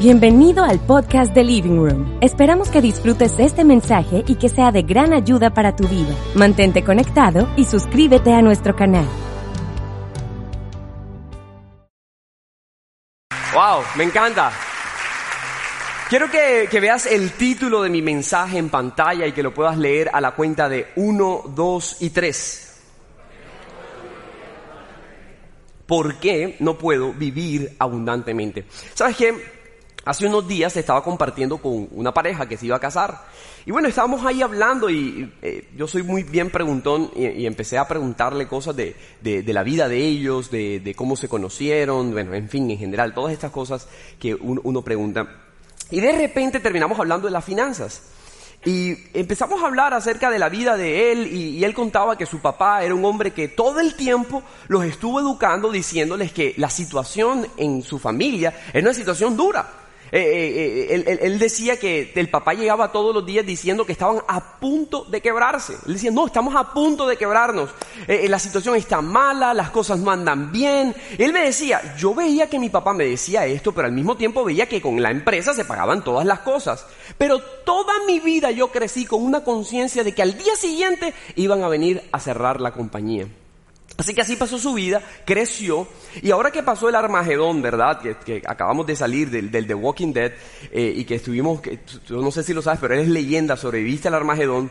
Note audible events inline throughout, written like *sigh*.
Bienvenido al podcast de Living Room. Esperamos que disfrutes este mensaje y que sea de gran ayuda para tu vida. Mantente conectado y suscríbete a nuestro canal. Wow, me encanta. Quiero que, veas el título de mi mensaje en pantalla y que lo puedas leer a la cuenta de 1, 2 y 3. ¿Por qué no puedo vivir abundantemente? ¿Sabes qué? Hace unos días estaba compartiendo con una pareja que se iba a casar. Y bueno, estábamos ahí hablando y eh, yo soy muy bien preguntón y, empecé a preguntarle cosas de, de, la vida de ellos, de, cómo se conocieron, bueno, en fin, en general, todas estas cosas que uno, uno pregunta. Y de repente terminamos hablando de las finanzas. Y empezamos a hablar acerca de la vida de él y, y, él contaba que su papá era un hombre que todo el tiempo los estuvo educando diciéndoles que la situación en su familia era una situación dura. Eh, eh, eh, él, decía que el papá llegaba todos los días diciendo que estaban a punto de quebrarse. Él decía, no, estamos a punto de quebrarnos. la situación está mala, las cosas no andan bien. Él me decía, yo veía que mi papá me decía esto, pero al mismo tiempo veía que con la empresa se pagaban todas las cosas. Pero toda mi vida yo crecí con una conciencia de que al día siguiente iban a venir a cerrar la compañía. Así que así pasó su vida, creció, y ahora que pasó el Armagedón, ¿verdad? Que, acabamos de salir del, del The Walking Dead, eh, y que estuvimos, que, no sé si lo sabes, pero él es leyenda, sobreviviste al Armagedón.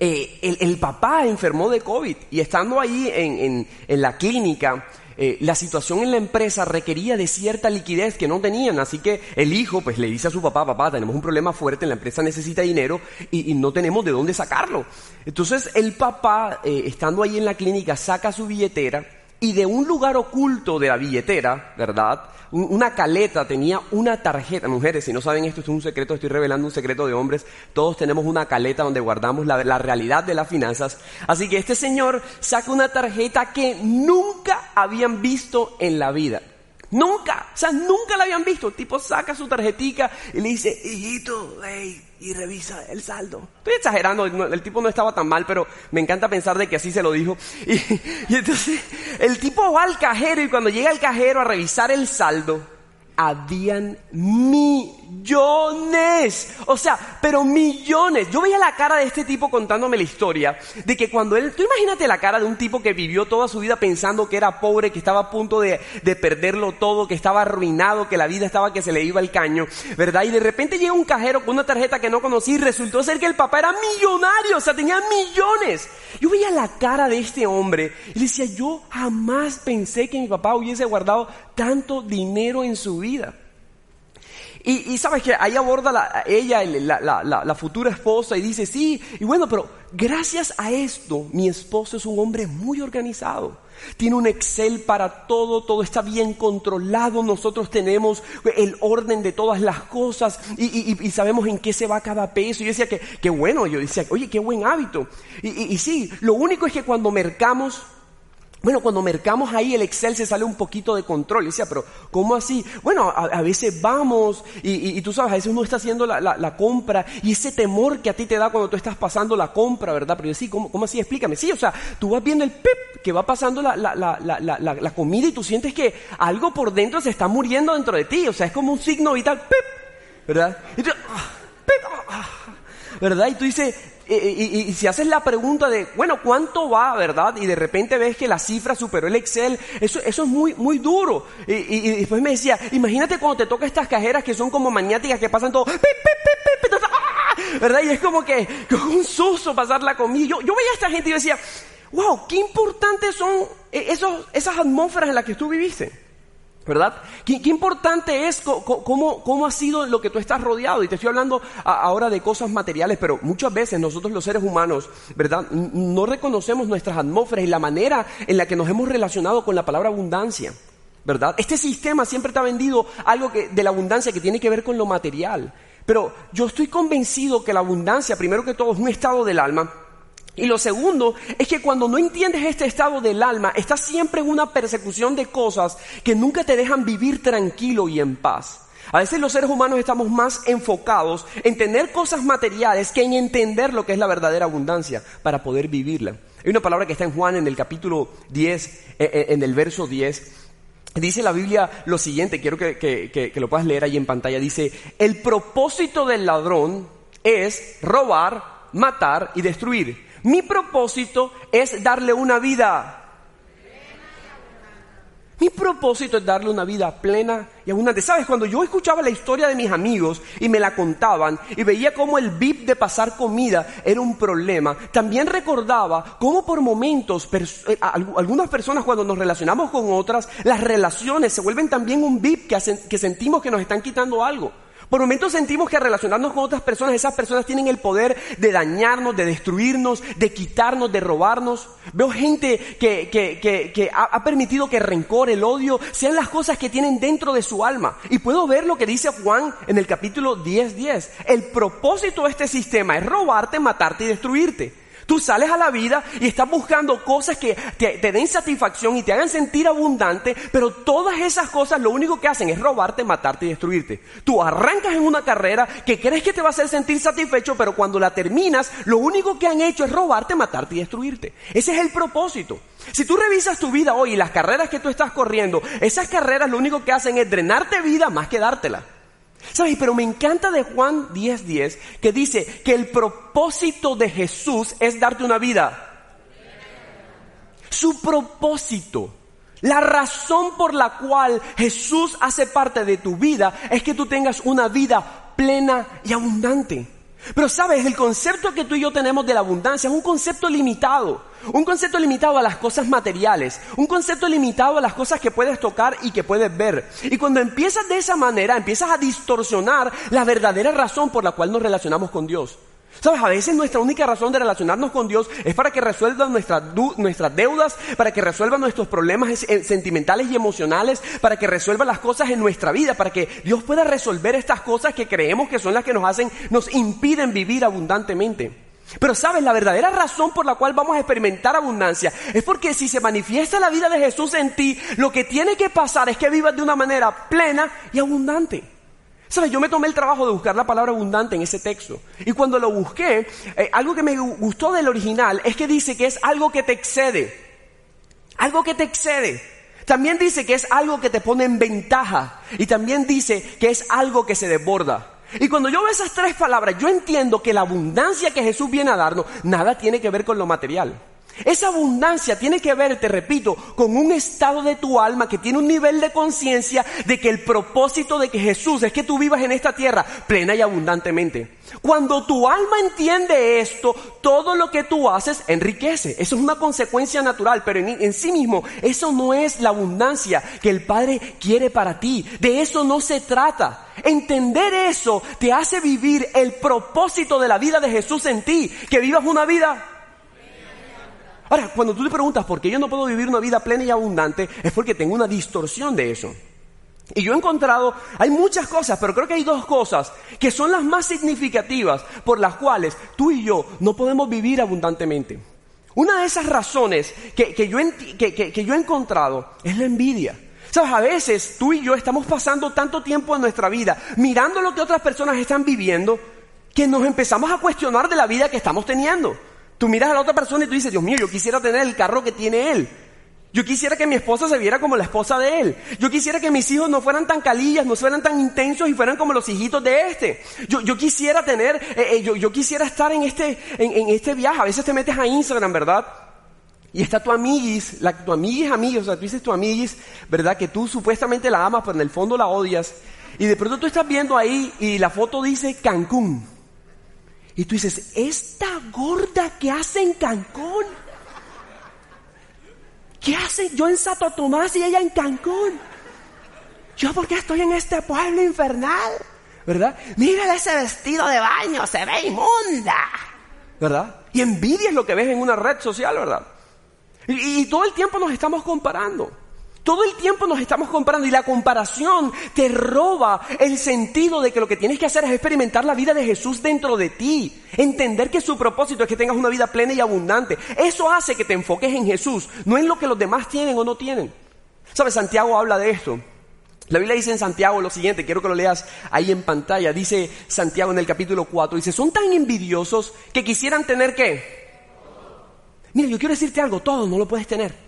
Eh, el, papá enfermó de COVID, y estando ahí en, en la clínica, eh, la situación en la empresa requería de cierta liquidez que no tenían, así que el hijo pues le dice a su papá, papá, tenemos un problema fuerte, la empresa necesita dinero y, no tenemos de dónde sacarlo. Entonces el papá, eh, estando ahí en la clínica, saca su billetera y de un lugar oculto de la billetera, ¿verdad? Una caleta tenía una tarjeta. Mujeres, si no saben esto, es un secreto, estoy revelando un secreto de hombres. Todos tenemos una caleta donde guardamos la, la realidad de las finanzas. Así que este señor saca una tarjeta que nunca habían visto en la vida. Nunca, o sea, nunca la habían visto. El tipo saca su tarjetica y le dice, hijito, hey, y revisa el saldo. Estoy exagerando, el tipo no estaba tan mal, pero me encanta pensar de que así se lo dijo. Y, *laughs* entonces el tipo va al cajero y cuando llega el cajero a revisar el saldo, habían millones. O sea, pero millones. Yo veía la cara de este tipo contándome la historia de que cuando él, tú imagínate la cara de un tipo que vivió toda su vida pensando que era pobre, que estaba a punto de, de perderlo todo, que estaba arruinado, que la vida estaba que se le iba el caño, ¿verdad? Y de repente llega un cajero con una tarjeta que no conocí y resultó ser que el papá era millonario, o sea, tenía millones. Yo veía la cara de este hombre y decía, yo jamás pensé que mi papá hubiese guardado tanto dinero en su vida. Y, sabes que ahí aborda la, ella, la, la, futura esposa, y dice, sí, y bueno, pero gracias a esto, mi esposo es un hombre muy organizado. Tiene un Excel para todo, todo está bien controlado, nosotros tenemos el orden de todas las cosas y, y, sabemos en qué se va cada peso. Y yo decía que, qué bueno, yo decía, oye, qué buen hábito. Y, sí, lo único es que cuando mercamos, bueno, cuando mercamos ahí el Excel se sale un poquito de control. Y decía, pero ¿cómo así? Bueno, a, veces vamos y, tú sabes, a veces uno está haciendo la, compra y ese temor que a ti te da cuando tú estás pasando la compra, ¿verdad? Pero yo sí, ¿cómo, ¿cómo, así? Explícame. Sí, o sea, tú vas viendo el pip que va pasando la, comida y tú sientes que algo por dentro se está muriendo dentro de ti. O sea, es como un signo vital, pip, ¿verdad? Y tú, ah, pip, ah, ¿verdad? Y tú dices, y, si haces la pregunta de, bueno, ¿cuánto va, verdad? Y de repente ves que la cifra superó el Excel, eso, eso es muy, muy duro. Y, después me decía, imagínate cuando te toca estas cajeras que son como maniáticas que pasan todo, ¡ah! ¿verdad? Y es como que, *laughs* como un susto pasar la comida. Yo, yo veía a esta gente y decía, wow, qué importantes son eh, esos, esas atmósferas en las que tú viviste. ¿Verdad? ¿Qué, importante es cómo, cómo, ha sido lo que tú estás rodeado? Y te estoy hablando ahora de cosas materiales, pero muchas veces nosotros los seres humanos, ¿verdad? No reconocemos nuestras atmósferas y la manera en la que nos hemos relacionado con la palabra abundancia. ¿verdad? Este sistema siempre te ha vendido algo de la abundancia que tiene que ver con lo material. Pero yo estoy convencido que la abundancia, primero que todo, es un estado del alma. Y lo segundo es que cuando no entiendes este estado del alma, estás siempre en una persecución de cosas que nunca te dejan vivir tranquilo y en paz. A veces los seres humanos estamos más enfocados en tener cosas materiales que en entender lo que es la verdadera abundancia para poder vivirla. Hay una palabra que está en Juan en el capítulo 10, eh, eh, en el verso 10, Dice la Biblia lo siguiente, quiero que, lo puedas leer ahí en pantalla. Dice, el propósito del ladrón es robar, matar y destruir. Mi propósito es darle una vida mi propósito es darle una vida plena y abundante. ¿Sabes? Cuando yo escuchaba la historia de mis amigos y me la contaban y veía cómo el VIP de pasar comida era un problema, también recordaba cómo por momentos eh, algunas personas cuando nos relacionamos con otras, las relaciones se vuelven también un VIP que sentimos que nos están quitando algo. Por momentos sentimos que relacionarnos con otras personas, esas personas tienen el poder de dañarnos, de destruirnos, de quitarnos, de robarnos. Veo gente que, que, que, que ha, permitido que el rencor, el odio, sean las cosas que tienen dentro de su alma. Y puedo ver lo que dice Juan en el capítulo 10.10. 10. El propósito de este sistema es robarte, matarte y destruirte. Tú sales a la vida y estás buscando cosas que te, den satisfacción y te hagan sentir abundante, pero todas esas cosas lo único que hacen es robarte, matarte y destruirte. Tú arrancas en una carrera que crees que te va a hacer sentir satisfecho, pero cuando la terminas, lo único que han hecho es robarte, matarte y destruirte. Ese es el propósito. Si tú revisas tu vida hoy y las carreras que tú estás corriendo, esas carreras lo único que hacen es drenarte vida más que dártela. ¿Sabes? Pero me encanta de Juan 10:10 10, que dice que el propósito de Jesús es darte una vida. Su propósito, la razón por la cual Jesús hace parte de tu vida es que tú tengas una vida plena y abundante. Pero sabes, el concepto que tú y yo tenemos de la abundancia es un concepto limitado. Un concepto limitado a las cosas materiales. Un concepto limitado a las cosas que puedes tocar y que puedes ver. Y cuando empiezas de esa manera, empiezas a distorsionar la verdadera razón por la cual nos relacionamos con Dios. Sabes, a veces nuestra única razón de relacionarnos con Dios es para que resuelva nuestras, nuestras deudas, para que resuelva nuestros problemas eh, sentimentales y emocionales, para que resuelva las cosas en nuestra vida, para que Dios pueda resolver estas cosas que creemos que son las que nos hacen, nos impiden vivir abundantemente. Pero sabes, la verdadera razón por la cual vamos a experimentar abundancia es porque si se manifiesta la vida de Jesús en ti, lo que tiene que pasar es que vivas de una manera plena y abundante. ¿Sabes? Yo me tomé el trabajo de buscar la palabra abundante en ese texto. Y cuando lo busqué, eh, algo que me gustó del original es que dice que es algo que te excede. Algo que te excede. También dice que es algo que te pone en ventaja. Y también dice que es algo que se desborda. Y cuando yo veo esas tres palabras, yo entiendo que la abundancia que Jesús viene a darnos, nada tiene que ver con lo material. Esa abundancia tiene que ver, te repito, con un estado de tu alma que tiene un nivel de conciencia de que el propósito de que Jesús es que tú vivas en esta tierra plena y abundantemente. Cuando tu alma entiende esto, todo lo que tú haces enriquece. Eso es una consecuencia natural, pero en, sí mismo eso no es la abundancia que el Padre quiere para ti. De eso no se trata. Entender eso te hace vivir el propósito de la vida de Jesús en ti, que vivas una vida Ahora, cuando tú te preguntas por qué yo no puedo vivir una vida plena y abundante, es porque tengo una distorsión de eso. Y yo he encontrado, hay muchas cosas, pero creo que hay dos cosas que son las más significativas por las cuales tú y yo no podemos vivir abundantemente. Una de esas razones que, yo, que yo he encontrado es la envidia. Sabes, a veces tú y yo estamos pasando tanto tiempo en nuestra vida mirando lo que otras personas están viviendo que nos empezamos a cuestionar de la vida que estamos teniendo. Tú miras a la otra persona y tú dices, Dios mío, yo quisiera tener el carro que tiene él. Yo quisiera que mi esposa se viera como la esposa de él. Yo quisiera que mis hijos no fueran tan calillas, no fueran tan intensos y fueran como los hijitos de este. Yo, yo quisiera tener, eh, eh, yo, yo, quisiera estar en este, en, este viaje. A veces te metes a Instagram, ¿verdad? Y está tu amiguis, la, tu amiguis amiga, o sea, tú dices tu amiguis, ¿verdad? Que tú supuestamente la amas, pero en el fondo la odias. Y de pronto tú estás viendo ahí y la foto dice Cancún. Y tú dices, esta gorda que hace en Cancún. ¿Qué hace yo en Santo Tomás y ella en Cancún? Yo porque estoy en este pueblo infernal, ¿verdad? Mira ese vestido de baño, se ve inmunda, ¿verdad? Y envidia es lo que ves en una red social, ¿verdad? Y todo el tiempo nos estamos comparando. Todo el tiempo nos estamos comparando y la comparación te roba el sentido de que lo que tienes que hacer es experimentar la vida de Jesús dentro de ti. Entender que su propósito es que tengas una vida plena y abundante. Eso hace que te enfoques en Jesús, no en lo que los demás tienen o no tienen. ¿Sabes? Santiago habla de esto. La Biblia dice en Santiago lo siguiente, quiero que lo leas ahí en pantalla. Dice Santiago en el capítulo 4, dice, son tan envidiosos que quisieran tener qué. Mira, yo quiero decirte algo, todo no lo puedes tener.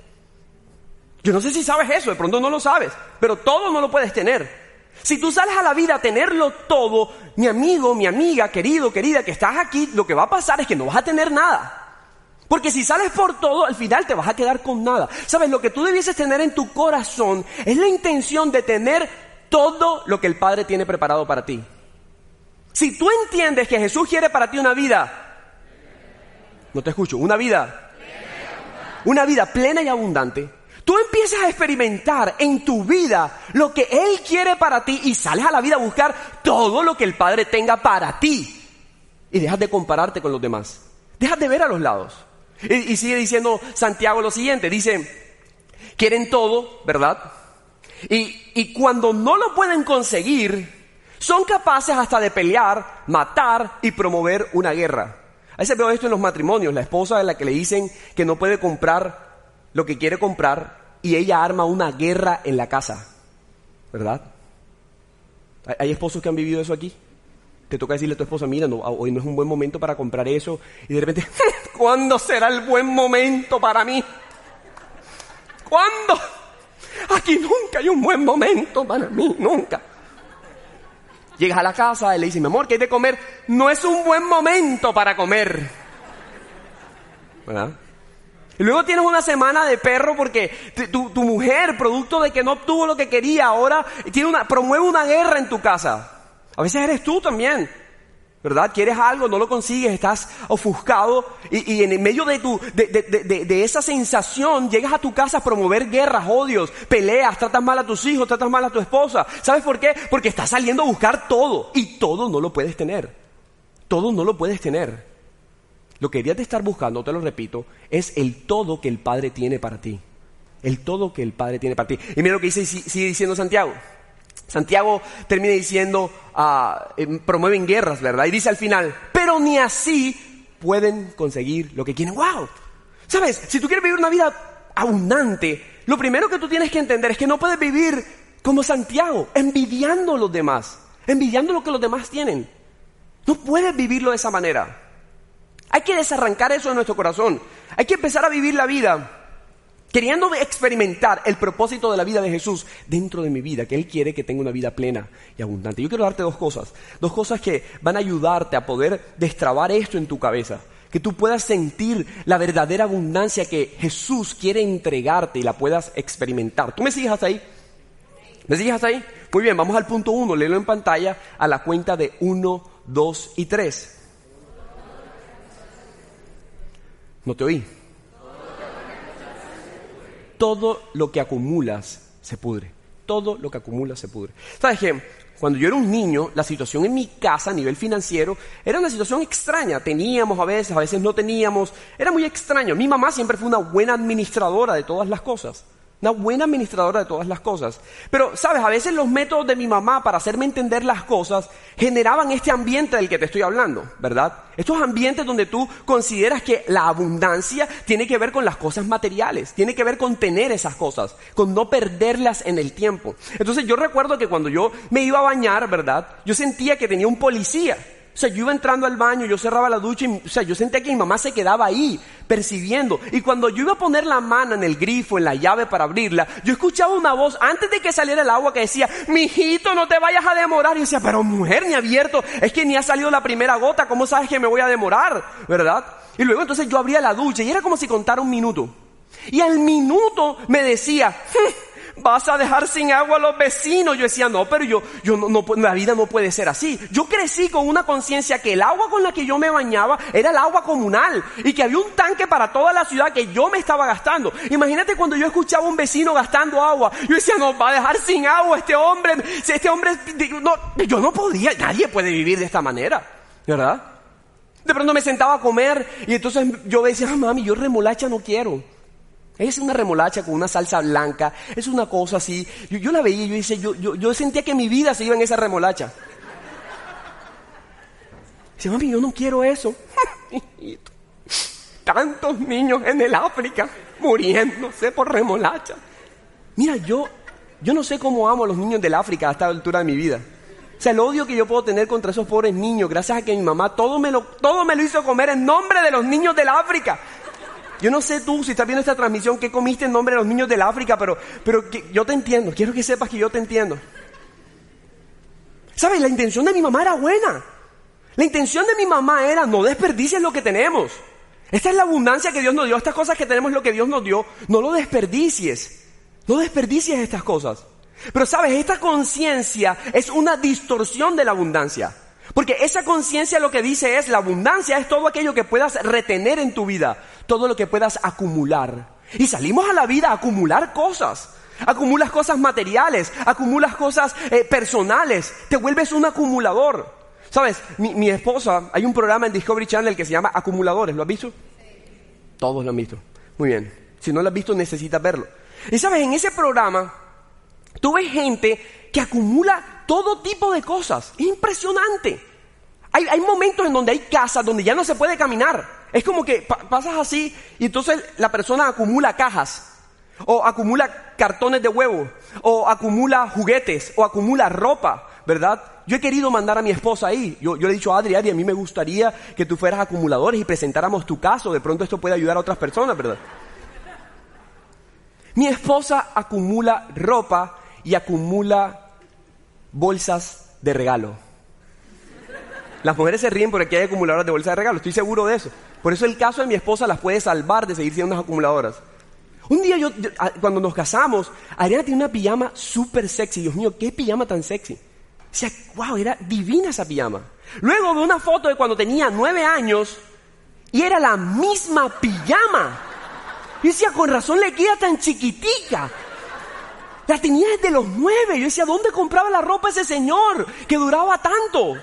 Yo no sé si sabes eso, de pronto no lo sabes, pero todo no lo puedes tener. Si tú sales a la vida a tenerlo todo, mi amigo, mi amiga, querido, querida, que estás aquí, lo que va a pasar es que no vas a tener nada. Porque si sales por todo, al final te vas a quedar con nada. Sabes, lo que tú debieses tener en tu corazón es la intención de tener todo lo que el Padre tiene preparado para ti. Si tú entiendes que Jesús quiere para ti una vida, no te escucho, una vida, una vida plena y abundante, Tú empiezas a experimentar en tu vida lo que Él quiere para ti y sales a la vida a buscar todo lo que el Padre tenga para ti. Y dejas de compararte con los demás. Dejas de ver a los lados. Y, sigue diciendo Santiago lo siguiente. Dice, quieren todo, ¿verdad? Y, y cuando no lo pueden conseguir, son capaces hasta de pelear, matar y promover una guerra. A veces veo esto en los matrimonios. La esposa es la que le dicen que no puede comprar lo que quiere comprar y ella arma una guerra en la casa. ¿Verdad? ¿Hay esposos que han vivido eso aquí? Te toca decirle a tu esposa, mira, hoy no es un buen momento para comprar eso. Y de repente, *laughs* ¿cuándo será el buen momento para mí? ¿Cuándo? Aquí nunca hay un buen momento para mí, nunca. Llegas a la casa y le dices, mi amor, ¿qué hay de comer? No es un buen momento para comer. ¿Verdad? Y luego tienes una semana de perro porque tu, mujer, producto de que no obtuvo lo que quería, ahora tiene una, promueve una guerra en tu casa. A veces eres tú también. ¿Verdad? Quieres algo, no lo consigues, estás ofuscado y, en medio de, tu, de, esa sensación llegas a tu casa a promover guerras, odios, peleas, tratas mal a tus hijos, tratas mal a tu esposa. ¿Sabes por qué? Porque estás saliendo a buscar todo y todo no lo puedes tener. Todo no lo puedes tener. Lo que deberías de estar buscando, te lo repito, es el todo que el Padre tiene para ti. El todo que el Padre tiene para ti. Y mira lo que dice, sigue diciendo Santiago. Santiago termina diciendo, uh, promueven guerras, ¿verdad? Y dice al final, pero ni así pueden conseguir lo que quieren. ¡Wow! ¿Sabes? Si tú quieres vivir una vida abundante, lo primero que tú tienes que entender es que no puedes vivir como Santiago, envidiando a los demás, envidiando lo que los demás tienen. No puedes vivirlo de esa manera. Hay que desarrancar eso de nuestro corazón. Hay que empezar a vivir la vida queriendo experimentar el propósito de la vida de Jesús dentro de mi vida, que Él quiere que tenga una vida plena y abundante. Yo quiero darte dos cosas, dos cosas que van a ayudarte a poder destrabar esto en tu cabeza, que tú puedas sentir la verdadera abundancia que Jesús quiere entregarte y la puedas experimentar. ¿Tú me sigues hasta ahí? ¿Me sigues hasta ahí? Muy bien, vamos al punto uno, léelo en pantalla a la cuenta de uno, dos y tres. No te oí. Todo lo que acumulas se pudre. Todo lo que acumulas se pudre. ¿Sabes qué? Cuando yo era un niño, la situación en mi casa a nivel financiero era una situación extraña. Teníamos a veces, a veces no teníamos. Era muy extraño. Mi mamá siempre fue una buena administradora de todas las cosas una buena administradora de todas las cosas. Pero, sabes, a veces los métodos de mi mamá para hacerme entender las cosas generaban este ambiente del que te estoy hablando, ¿verdad? Estos ambientes donde tú consideras que la abundancia tiene que ver con las cosas materiales, tiene que ver con tener esas cosas, con no perderlas en el tiempo. Entonces yo recuerdo que cuando yo me iba a bañar, ¿verdad? Yo sentía que tenía un policía o sea, yo iba entrando al baño, yo cerraba la ducha y, o sea, yo sentía que mi mamá se quedaba ahí, percibiendo. Y cuando yo iba a poner la mano en el grifo, en la llave para abrirla, yo escuchaba una voz antes de que saliera el agua que decía, mijito, no te vayas a demorar. Y yo decía, pero mujer, ni abierto, es que ni ha salido la primera gota, ¿cómo sabes que me voy a demorar? ¿Verdad? Y luego entonces yo abría la ducha y era como si contara un minuto. Y al minuto me decía, hm, vas a dejar sin agua a los vecinos. Yo decía, no, pero yo, yo no, no, la vida no puede ser así. Yo crecí con una conciencia que el agua con la que yo me bañaba era el agua comunal y que había un tanque para toda la ciudad que yo me estaba gastando. Imagínate cuando yo escuchaba a un vecino gastando agua. Yo decía, no, va a dejar sin agua este hombre. Este hombre, no, yo no podía, nadie puede vivir de esta manera, ¿verdad? De pronto me sentaba a comer y entonces yo decía, ah, mami, yo remolacha no quiero. Es una remolacha con una salsa blanca, es una cosa así. Yo, la veía y yo, dice, yo, yo, yo sentía que mi vida se iba en esa remolacha. Dice, mami, yo no quiero eso. *laughs* Tantos niños en el África muriéndose por remolacha. Mira, yo, yo no sé cómo amo a los niños del África a esta altura de mi vida. O sea, el odio que yo puedo tener contra esos pobres niños, gracias a que mi mamá todo me lo, todo me lo hizo comer en nombre de los niños del África. Yo no sé tú, si estás viendo esta transmisión, qué comiste en nombre de los niños del África, pero, pero yo te entiendo. Quiero que sepas que yo te entiendo. ¿Sabes? La intención de mi mamá era buena. La intención de mi mamá era no desperdicies lo que tenemos. Esta es la abundancia que Dios nos dio. Estas cosas que tenemos, lo que Dios nos dio, no lo desperdicies. No desperdicies estas cosas. Pero sabes, esta conciencia es una distorsión de la abundancia. Porque esa conciencia lo que dice es, la abundancia es todo aquello que puedas retener en tu vida, todo lo que puedas acumular. Y salimos a la vida a acumular cosas. Acumulas cosas materiales, acumulas cosas eh, personales, te vuelves un acumulador. Sabes, mi, mi, esposa, hay un programa en Discovery Channel que se llama Acumuladores, ¿lo has visto? Todos lo han visto. Muy bien. Si no lo has visto, necesitas verlo. Y sabes, en ese programa, tú ves gente que acumula todo tipo de cosas. Es impresionante. Hay, momentos en donde hay casas donde ya no se puede caminar. Es como que pasas así y entonces la persona acumula cajas. O acumula cartones de huevo. O acumula juguetes. O acumula ropa. ¿Verdad? Yo he querido mandar a mi esposa ahí. Yo, le he dicho Adri, Adri, a mí me gustaría que tú fueras acumuladores y presentáramos tu caso. De pronto esto puede ayudar a otras personas, ¿verdad? Mi esposa acumula ropa y acumula bolsas de regalo. Las mujeres se ríen porque hay acumuladoras de bolsas de regalo, estoy seguro de eso. Por eso el caso de mi esposa las puede salvar de seguir siendo unas acumuladoras. Un día yo, cuando nos casamos, Adriana tiene una pijama súper sexy. Dios mío, qué pijama tan sexy. O sea, wow, era divina esa pijama. Luego veo una foto de cuando tenía nueve años y era la misma pijama. Y decía, con razón le queda tan chiquitica. La tenía desde los nueve. Yo decía, ¿dónde compraba la ropa ese señor que duraba tanto?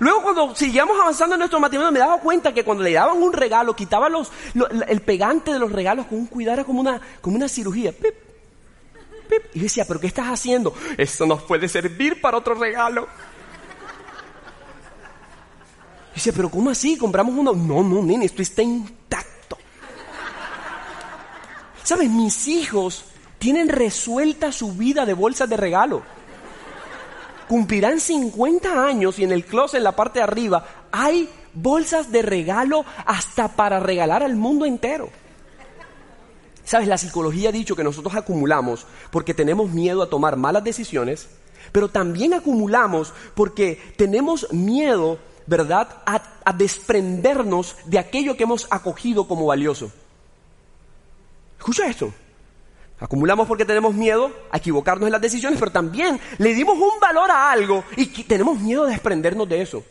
Luego cuando seguíamos avanzando en nuestro matrimonio me daba cuenta que cuando le daban un regalo, quitaba los, el pegante de los regalos con un cuidado, como una, como una cirugía. Pip, pip. Y yo decía, ¿pero qué estás haciendo? Esto nos puede servir para otro regalo. Y decía, ¿pero cómo así? ¿Compramos uno? No, no, nene, esto está intacto. ¿Sabes? Mis hijos tienen resuelta su vida de bolsas de regalo. Cumplirán 50 años y en el closet, en la parte de arriba, hay bolsas de regalo hasta para regalar al mundo entero. Sabes, la psicología ha dicho que nosotros acumulamos porque tenemos miedo a tomar malas decisiones, pero también acumulamos porque tenemos miedo, ¿verdad?, a, desprendernos de aquello que hemos acogido como valioso. Escucha esto. Acumulamos porque tenemos miedo a equivocarnos en las decisiones, pero también le dimos un valor a algo y tenemos miedo de desprendernos de eso.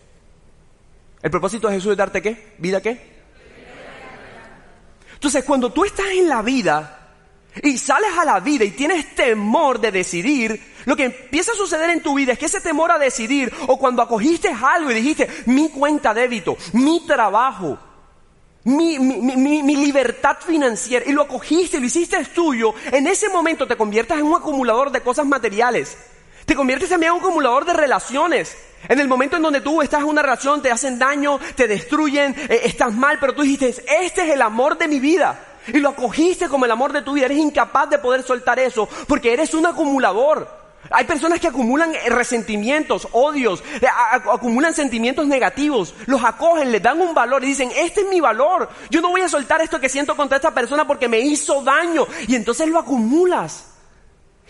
¿El propósito de Jesús es darte qué? ¿Vida qué? Entonces, cuando tú estás en la vida y sales a la vida y tienes temor de decidir, lo que empieza a suceder en tu vida es que ese temor a decidir, o cuando acogiste algo y dijiste, mi cuenta débito, mi trabajo, mi, mi, libertad financiera y lo acogiste lo hiciste tuyo, en ese momento te conviertes en un acumulador de cosas materiales. Te conviertes también en un acumulador de relaciones. En el momento en donde tú estás en una relación, te hacen daño, te destruyen, eh, estás mal, pero tú dijiste, este es el amor de mi vida. Y lo acogiste como el amor de tu vida. Eres incapaz de poder soltar eso porque eres un acumulador. Hay personas que acumulan eh, resentimientos, odios, eh, acumulan sentimientos negativos, los acogen, les dan un valor y dicen, este es mi valor, yo no voy a soltar esto que siento contra esta persona porque me hizo daño y entonces lo acumulas.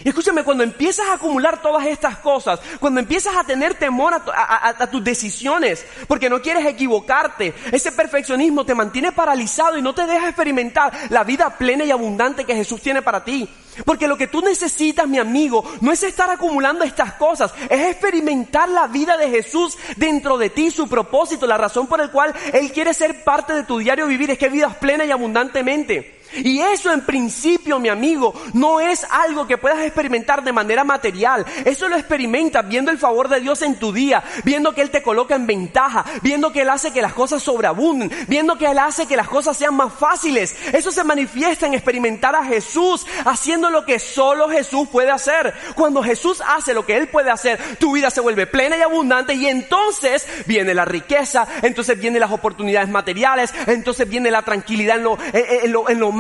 Y escúchame, cuando empiezas a acumular todas estas cosas, cuando empiezas a tener temor a, tus decisiones, porque no quieres equivocarte, ese perfeccionismo te mantiene paralizado y no te deja experimentar la vida plena y abundante que Jesús tiene para ti. Porque lo que tú necesitas, mi amigo, no es estar acumulando estas cosas, es experimentar la vida de Jesús dentro de ti, su propósito, la razón por la cual Él quiere ser parte de tu diario vivir, es que vivas plena y abundantemente. Y eso en principio, mi amigo, no es algo que puedas experimentar de manera material. Eso lo experimentas viendo el favor de Dios en tu día, viendo que Él te coloca en ventaja, viendo que Él hace que las cosas sobreabunden, viendo que Él hace que las cosas sean más fáciles. Eso se manifiesta en experimentar a Jesús haciendo lo que solo Jesús puede hacer. Cuando Jesús hace lo que Él puede hacer, tu vida se vuelve plena y abundante y entonces viene la riqueza, entonces vienen las oportunidades materiales, entonces viene la tranquilidad en lo, en lo, en lo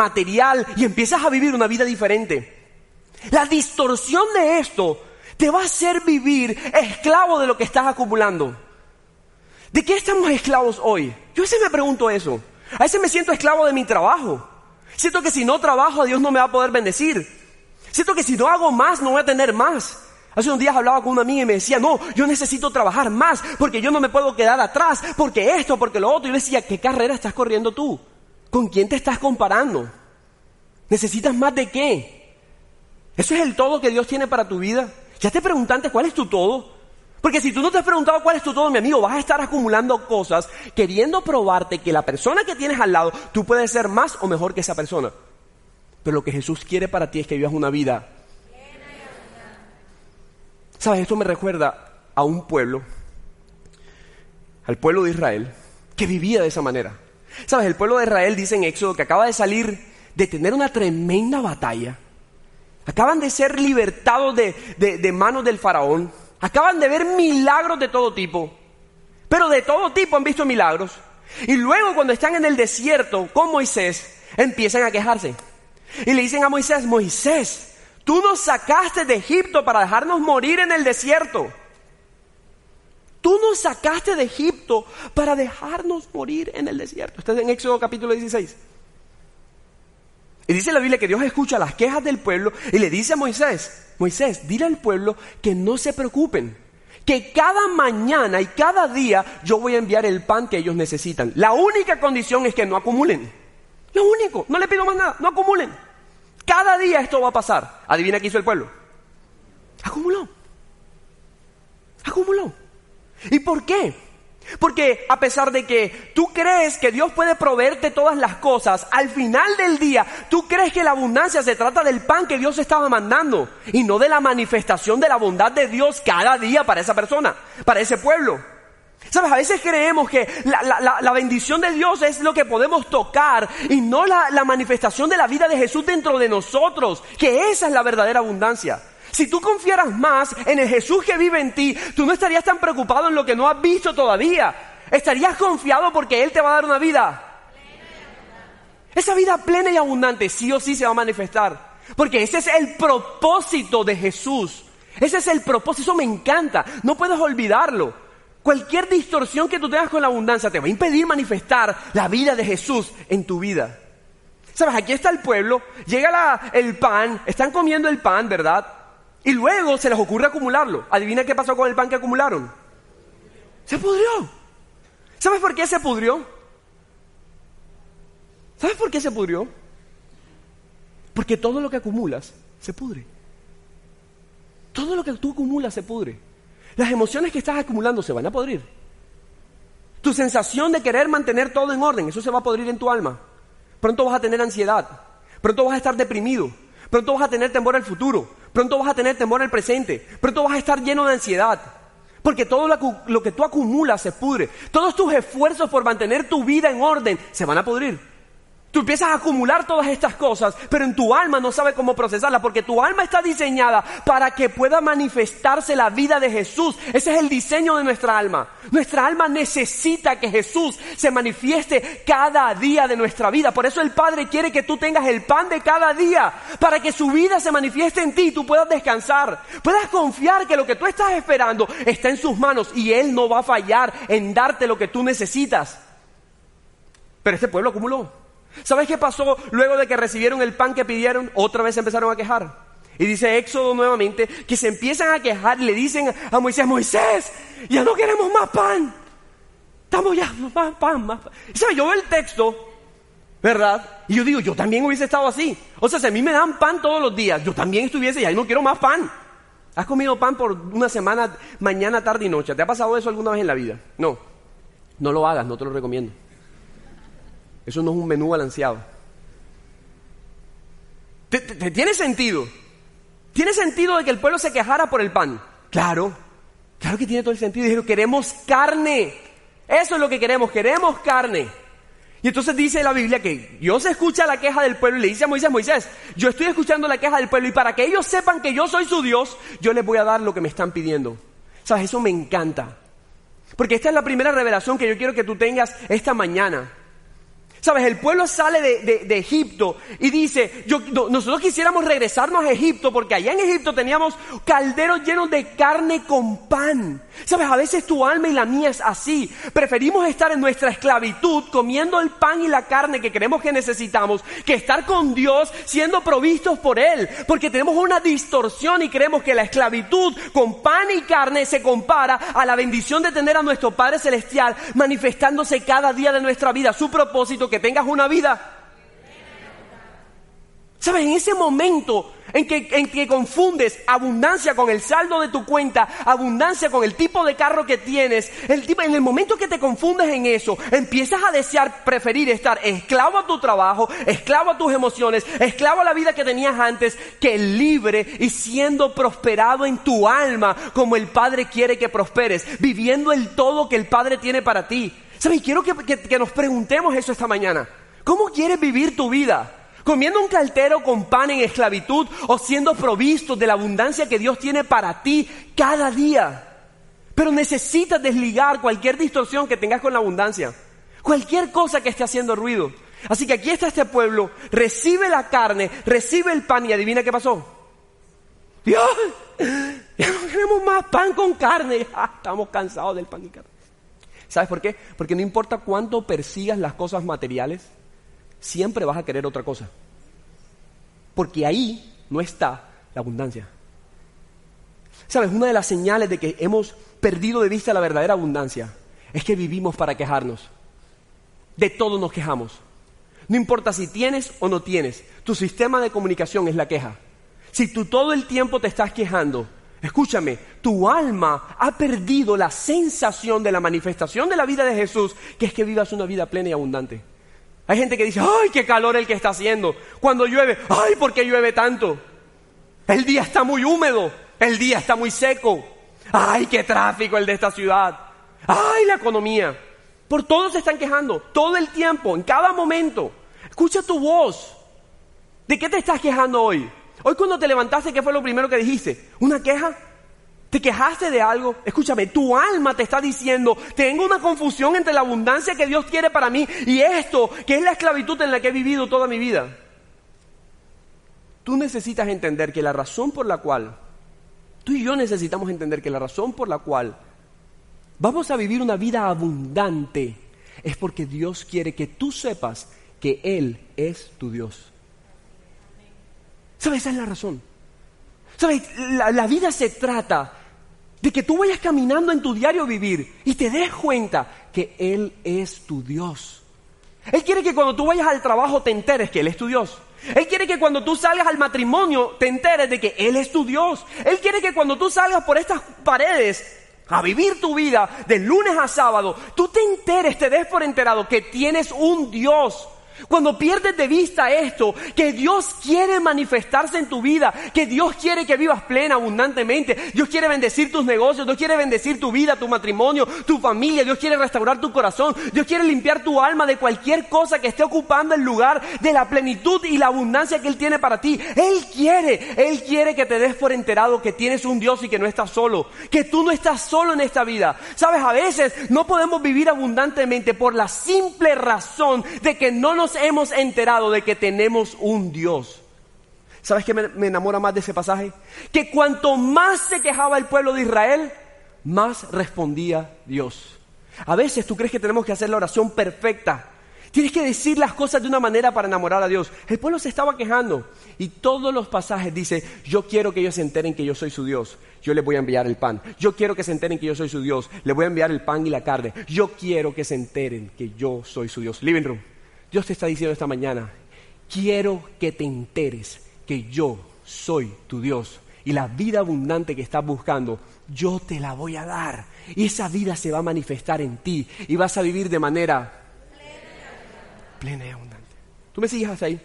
y empiezas a vivir una vida diferente. La distorsión de esto te va a hacer vivir esclavo de lo que estás acumulando. ¿De qué estamos esclavos hoy? Yo a veces me pregunto eso. A veces me siento esclavo de mi trabajo. Siento que si no trabajo, Dios no me va a poder bendecir. Siento que si no hago más, no voy a tener más. Hace unos días hablaba con una amiga y me decía, no, yo necesito trabajar más porque yo no me puedo quedar atrás, porque esto, porque lo otro. Y yo decía, ¿qué carrera estás corriendo tú? ¿Con quién te estás comparando? ¿Necesitas más de qué? ¿Eso es el todo que Dios tiene para tu vida? ¿Ya te preguntaste cuál es tu todo? Porque si tú no te has preguntado cuál es tu todo, mi amigo, vas a estar acumulando cosas queriendo probarte que la persona que tienes al lado, tú puedes ser más o mejor que esa persona. Pero lo que Jesús quiere para ti es que vivas una vida. ¿Sabes? Esto me recuerda a un pueblo, al pueblo de Israel, que vivía de esa manera. ¿Sabes? El pueblo de Israel dice en Éxodo que acaba de salir de tener una tremenda batalla. Acaban de ser libertados de, de, manos del faraón. Acaban de ver milagros de todo tipo. Pero de todo tipo han visto milagros. Y luego cuando están en el desierto con Moisés, empiezan a quejarse. Y le dicen a Moisés, Moisés, tú nos sacaste de Egipto para dejarnos morir en el desierto. Tú nos sacaste de Egipto para dejarnos morir en el desierto. Esto es en Éxodo capítulo 16. Y dice la Biblia que Dios escucha las quejas del pueblo y le dice a Moisés, Moisés, dile al pueblo que no se preocupen, que cada mañana y cada día yo voy a enviar el pan que ellos necesitan. La única condición es que no acumulen. Lo único, no le pido más nada, no acumulen. Cada día esto va a pasar. Adivina qué hizo el pueblo. Acumuló. Acumuló. ¿Y por qué? Porque a pesar de que tú crees que Dios puede proveerte todas las cosas, al final del día tú crees que la abundancia se trata del pan que Dios estaba mandando y no de la manifestación de la bondad de Dios cada día para esa persona, para ese pueblo. Sabes, a veces creemos que la, bendición de Dios es lo que podemos tocar y no la manifestación de la vida de Jesús dentro de nosotros, que esa es la verdadera abundancia. Si tú confiaras más en el Jesús que vive en ti, tú no estarías tan preocupado en lo que no has visto todavía. Estarías confiado porque Él te va a dar una vida. Esa vida plena y abundante sí o sí se va a manifestar. Porque ese es el propósito de Jesús. Ese es el propósito, me encanta. No puedes olvidarlo. Cualquier distorsión que tú tengas con la abundancia te va a impedir manifestar la vida de Jesús en tu vida. Sabes, aquí está el pueblo, llega el pan, están comiendo el pan, ¿verdad? Y luego se les ocurre acumularlo. Adivina qué pasó con el pan que acumularon. Se pudrió. ¿Sabes por qué se pudrió? ¿Sabes por qué se pudrió? Porque todo lo que acumulas se pudre. Todo lo que tú acumulas se pudre. Las emociones que estás acumulando se van a podrir. Tu sensación de querer mantener todo en orden, eso se va a podrir en tu alma. Pronto vas a tener ansiedad. Pronto vas a estar deprimido. Pronto vas a tener temor al futuro. Pronto vas a tener temor al presente. Pronto vas a estar lleno de ansiedad. Porque todo lo, que tú acumulas se pudre. Todos tus esfuerzos por mantener tu vida en orden se van a pudrir. Tú empiezas a acumular todas estas cosas, pero en tu alma no sabe cómo procesarlas, porque tu alma está diseñada para que pueda manifestarse la vida de Jesús. Ese es el diseño de nuestra alma. Nuestra alma necesita que Jesús se manifieste cada día de nuestra vida. Por eso el Padre quiere que tú tengas el pan de cada día, para que su vida se manifieste en ti y tú puedas descansar. Puedas confiar que lo que tú estás esperando está en sus manos y Él no va a fallar en darte lo que tú necesitas. Pero este pueblo acumuló. ¿Sabes qué pasó luego de que recibieron el pan que pidieron? Otra vez empezaron a quejar. Y dice Éxodo nuevamente que se empiezan a quejar, le dicen a Moisés, Moisés, ya no queremos más pan. Estamos ya, *laughs* más pan, más pan. Y sabes, yo veo el texto, ¿verdad? Y yo digo, yo también hubiese estado así. O sea, si a mí me dan pan todos los días, yo también estuviese ya y no quiero más pan. ¿Has comido pan por una semana, mañana, tarde y noche? ¿Te ha pasado eso alguna vez en la vida? No. No lo hagas, no te lo recomiendo. Eso no es un menú balanceado. tiene sentido. ¿Tiene sentido de que el pueblo se quejara por el pan? Claro, claro que tiene todo el sentido. Dijeron, queremos carne. Eso es lo que queremos, queremos carne. Y entonces dice la Biblia que Dios escucha la queja del pueblo y le dice a Moisés, Moisés, yo estoy escuchando la queja del pueblo y para que ellos sepan que yo soy su Dios, yo les voy a dar lo que me están pidiendo. ¿Sabes? Eso me encanta. Porque esta es la primera revelación que yo quiero que tú tengas esta mañana. Sabes, el pueblo sale de, Egipto y dice, nosotros quisiéramos regresarnos a Egipto porque allá en Egipto teníamos calderos llenos de carne con pan. Sabes, a veces tu alma y la mía es así. Preferimos estar en nuestra esclavitud comiendo el pan y la carne que creemos que necesitamos que estar con Dios siendo provistos por Él. Porque tenemos una distorsión y creemos que la esclavitud con pan y carne se compara a la bendición de tener a nuestro Padre Celestial manifestándose cada día de nuestra vida. Su propósito que tengas una vida ¿Sabes? En ese momento en que, en que confundes abundancia con el saldo de tu cuenta, abundancia con el tipo de carro que tienes, el tipo, en el momento que te confundes en eso, empiezas a desear, preferir estar esclavo a tu trabajo, esclavo a tus emociones, esclavo a la vida que tenías antes, que libre y siendo prosperado en tu alma como el Padre quiere que prosperes, viviendo el todo que el Padre tiene para ti. ¿Sabes? Quiero que, que nos preguntemos eso esta mañana. ¿Cómo quieres vivir tu vida? comiendo un caltero con pan en esclavitud o siendo provisto de la abundancia que Dios tiene para ti cada día. Pero necesitas desligar cualquier distorsión que tengas con la abundancia, cualquier cosa que esté haciendo ruido. Así que aquí está este pueblo, recibe la carne, recibe el pan y adivina qué pasó. Dios, ya no queremos más pan con carne, *laughs* estamos cansados del pan y carne. ¿Sabes por qué? Porque no importa cuánto persigas las cosas materiales, siempre vas a querer otra cosa. Porque ahí no está la abundancia. ¿Sabes? Una de las señales de que hemos perdido de vista la verdadera abundancia es que vivimos para quejarnos. De todo nos quejamos. No importa si tienes o no tienes, tu sistema de comunicación es la queja. Si tú todo el tiempo te estás quejando, escúchame, tu alma ha perdido la sensación de la manifestación de la vida de Jesús, que es que vivas una vida plena y abundante. Hay gente que dice, ay, qué calor el que está haciendo. Cuando llueve, ay, ¿por qué llueve tanto? El día está muy húmedo, el día está muy seco. Ay, qué tráfico el de esta ciudad. Ay, la economía. Por todos se están quejando, todo el tiempo, en cada momento. Escucha tu voz. ¿De qué te estás quejando hoy? Hoy cuando te levantaste, ¿qué fue lo primero que dijiste? ¿Una queja? ¿Te quejaste de algo? Escúchame, tu alma te está diciendo, tengo una confusión entre la abundancia que Dios quiere para mí y esto, que es la esclavitud en la que he vivido toda mi vida. Tú necesitas entender que la razón por la cual, tú y yo necesitamos entender que la razón por la cual vamos a vivir una vida abundante es porque Dios quiere que tú sepas que Él es tu Dios. ¿Sabes? Esa es la razón. ¿Sabes? La, vida se trata de que tú vayas caminando en tu diario vivir y te des cuenta que Él es tu Dios. Él quiere que cuando tú vayas al trabajo te enteres que Él es tu Dios. Él quiere que cuando tú salgas al matrimonio te enteres de que Él es tu Dios. Él quiere que cuando tú salgas por estas paredes a vivir tu vida de lunes a sábado, tú te enteres, te des por enterado que tienes un Dios cuando pierdes de vista esto, que Dios quiere manifestarse en tu vida, que Dios quiere que vivas plena, abundantemente, Dios quiere bendecir tus negocios, Dios quiere bendecir tu vida, tu matrimonio, tu familia, Dios quiere restaurar tu corazón, Dios quiere limpiar tu alma de cualquier cosa que esté ocupando el lugar de la plenitud y la abundancia que Él tiene para ti. Él quiere, Él quiere que te des por enterado que tienes un Dios y que no estás solo, que tú no estás solo en esta vida. Sabes, a veces no podemos vivir abundantemente por la simple razón de que no nos hemos enterado de que tenemos un Dios. ¿Sabes qué me, enamora más de ese pasaje? Que cuanto más se quejaba el pueblo de Israel, más respondía Dios. A veces tú crees que tenemos que hacer la oración perfecta. Tienes que decir las cosas de una manera para enamorar a Dios. El pueblo se estaba quejando y todos los pasajes dice, yo quiero que ellos se enteren que yo soy su Dios. Yo les voy a enviar el pan. Yo quiero que se enteren que yo soy su Dios. Les voy a enviar el pan y la carne. Yo quiero que se enteren que yo soy su Dios. Living room. Dios te está diciendo esta mañana, quiero que te enteres que yo soy tu Dios y la vida abundante que estás buscando, yo te la voy a dar. Y esa vida se va a manifestar en ti y vas a vivir de manera plena y abundante. ¿Tú me sigues hasta ahí?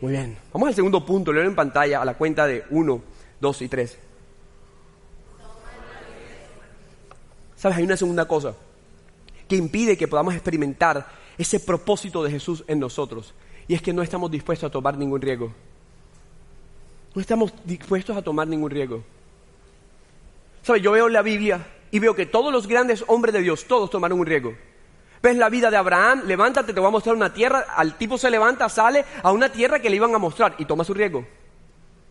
Muy bien. Vamos al segundo punto. Leo en pantalla a la cuenta de uno, dos y tres. ¿Sabes? Hay una segunda cosa que impide que podamos experimentar ese propósito de Jesús en nosotros. Y es que no estamos dispuestos a tomar ningún riesgo. No estamos dispuestos a tomar ningún riesgo. ¿Sabes? Yo veo la Biblia y veo que todos los grandes hombres de Dios, todos tomaron un riesgo. Ves la vida de Abraham, levántate, te voy a mostrar una tierra, al tipo se levanta, sale a una tierra que le iban a mostrar y toma su riesgo.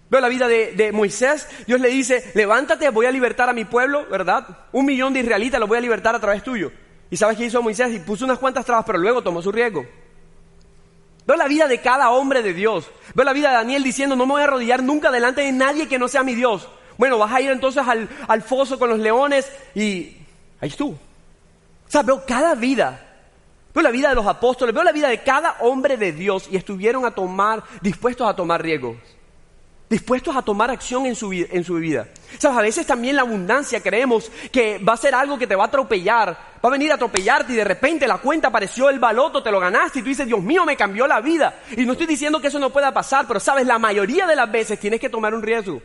Veo la vida de, de, Moisés, Dios le dice, levántate, voy a libertar a mi pueblo, ¿verdad? Un millón de israelitas los voy a libertar a través tuyo. ¿Y sabes qué hizo Moisés? Y puso unas cuantas trabas, pero luego tomó su riesgo. Veo la vida de cada hombre de Dios. Veo la vida de Daniel diciendo, no me voy a arrodillar nunca delante de nadie que no sea mi Dios. Bueno, vas a ir entonces al, al foso con los leones y ahí estuvo. O sea, veo cada vida. Veo la vida de los apóstoles, veo la vida de cada hombre de Dios y estuvieron a tomar, dispuestos a tomar riesgos dispuestos a tomar acción en su, en su vida. ¿Sabes? A veces también la abundancia creemos que va a ser algo que te va a atropellar, va a venir a atropellarte y de repente la cuenta apareció el baloto, te lo ganaste y tú dices, Dios mío, me cambió la vida. Y no estoy diciendo que eso no pueda pasar, pero sabes, la mayoría de las veces tienes que tomar un riesgo.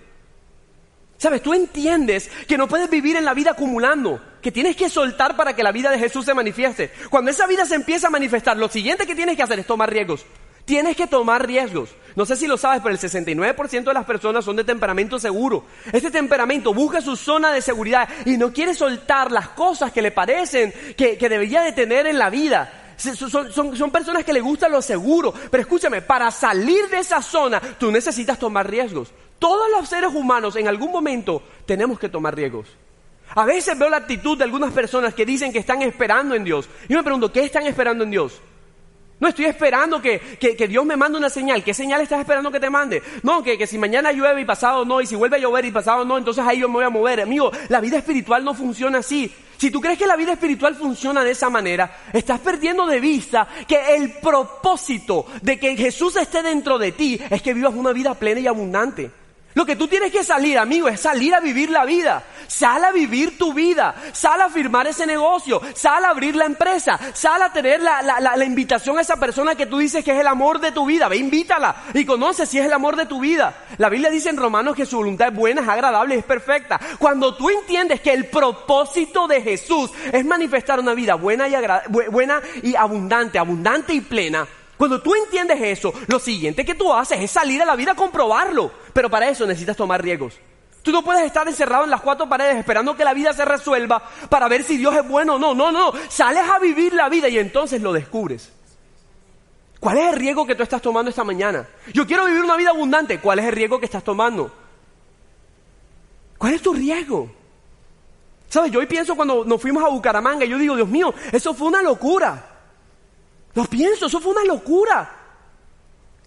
Sabes, tú entiendes que no puedes vivir en la vida acumulando, que tienes que soltar para que la vida de Jesús se manifieste. Cuando esa vida se empieza a manifestar, lo siguiente que tienes que hacer es tomar riesgos. Tienes que tomar riesgos. No sé si lo sabes, pero el 69% de las personas son de temperamento seguro. Este temperamento busca su zona de seguridad y no quiere soltar las cosas que le parecen que, debería de tener en la vida. Son, son, personas que le gusta lo seguro. Pero escúchame, para salir de esa zona tú necesitas tomar riesgos. Todos los seres humanos en algún momento tenemos que tomar riesgos. A veces veo la actitud de algunas personas que dicen que están esperando en Dios. Y me pregunto, ¿qué están esperando en Dios? No estoy esperando que, Dios me mande una señal. ¿Qué señal estás esperando que te mande? No, que, si mañana llueve y pasado no, y si vuelve a llover y pasado no, entonces ahí yo me voy a mover. Amigo, la vida espiritual no funciona así. Si tú crees que la vida espiritual funciona de esa manera, estás perdiendo de vista que el propósito de que Jesús esté dentro de ti es que vivas una vida plena y abundante. Lo que tú tienes que salir, amigo, es salir a vivir la vida. Sal a vivir tu vida. Sal a firmar ese negocio. Sal a abrir la empresa. Sal a tener la, la, invitación a esa persona que tú dices que es el amor de tu vida. Ve, invítala y conoce si es el amor de tu vida. La Biblia dice en Romanos que su voluntad es buena, es agradable, es perfecta. Cuando tú entiendes que el propósito de Jesús es manifestar una vida buena y, buena y abundante, abundante y plena, cuando tú entiendes eso, lo siguiente que tú haces es salir a la vida a comprobarlo. Pero para eso necesitas tomar riesgos. Tú no puedes estar encerrado en las cuatro paredes esperando que la vida se resuelva para ver si Dios es bueno o no. No, no. Sales a vivir la vida y entonces lo descubres. ¿Cuál es el riesgo que tú estás tomando esta mañana? Yo quiero vivir una vida abundante. ¿Cuál es el riesgo que estás tomando? ¿Cuál es tu riesgo? ¿Sabes? Yo hoy pienso cuando nos fuimos a Bucaramanga y yo digo, Dios mío, eso fue una locura. Lo pienso, eso fue una locura.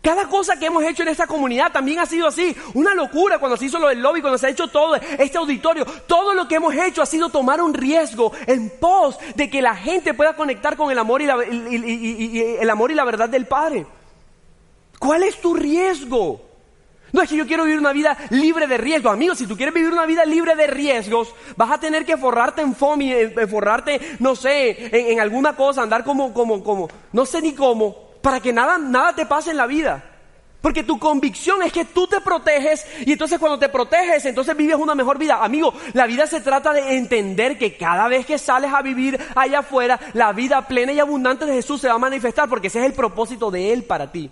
Cada cosa que hemos hecho en esta comunidad también ha sido así. Una locura cuando se hizo lo del lobby, cuando se ha hecho todo este auditorio. Todo lo que hemos hecho ha sido tomar un riesgo en pos de que la gente pueda conectar con el amor y la, el amor y la verdad del Padre. ¿Cuál es tu riesgo? No es que yo quiero vivir una vida libre de riesgos. Amigos, si tú quieres vivir una vida libre de riesgos, vas a tener que forrarte en FOMI, en, forrarte, no sé, en, alguna cosa, andar como, como, como, no sé ni cómo, para que nada, nada te pase en la vida. Porque tu convicción es que tú te proteges y entonces cuando te proteges, entonces vives una mejor vida. Amigo, la vida se trata de entender que cada vez que sales a vivir allá afuera, la vida plena y abundante de Jesús se va a manifestar porque ese es el propósito de Él para ti.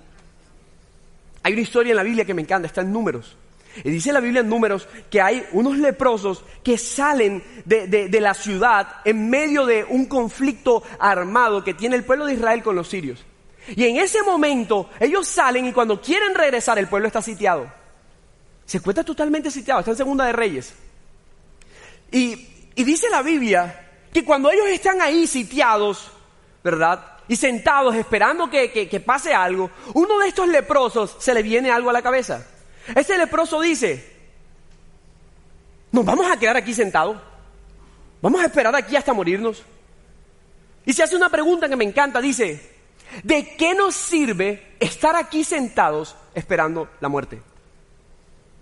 Hay una historia en la Biblia que me encanta, está en números. Y dice la Biblia en números que hay unos leprosos que salen de, la ciudad en medio de un conflicto armado que tiene el pueblo de Israel con los sirios. Y en ese momento ellos salen y cuando quieren regresar el pueblo está sitiado. Se encuentra totalmente sitiado, está en Segunda de Reyes. Y, y dice la Biblia que cuando ellos están ahí sitiados, ¿verdad? Y sentados esperando que, pase algo, uno de estos leprosos se le viene algo a la cabeza. Ese leproso dice, nos vamos a quedar aquí sentados, vamos a esperar aquí hasta morirnos. Y se hace una pregunta que me encanta, dice, ¿de qué nos sirve estar aquí sentados esperando la muerte?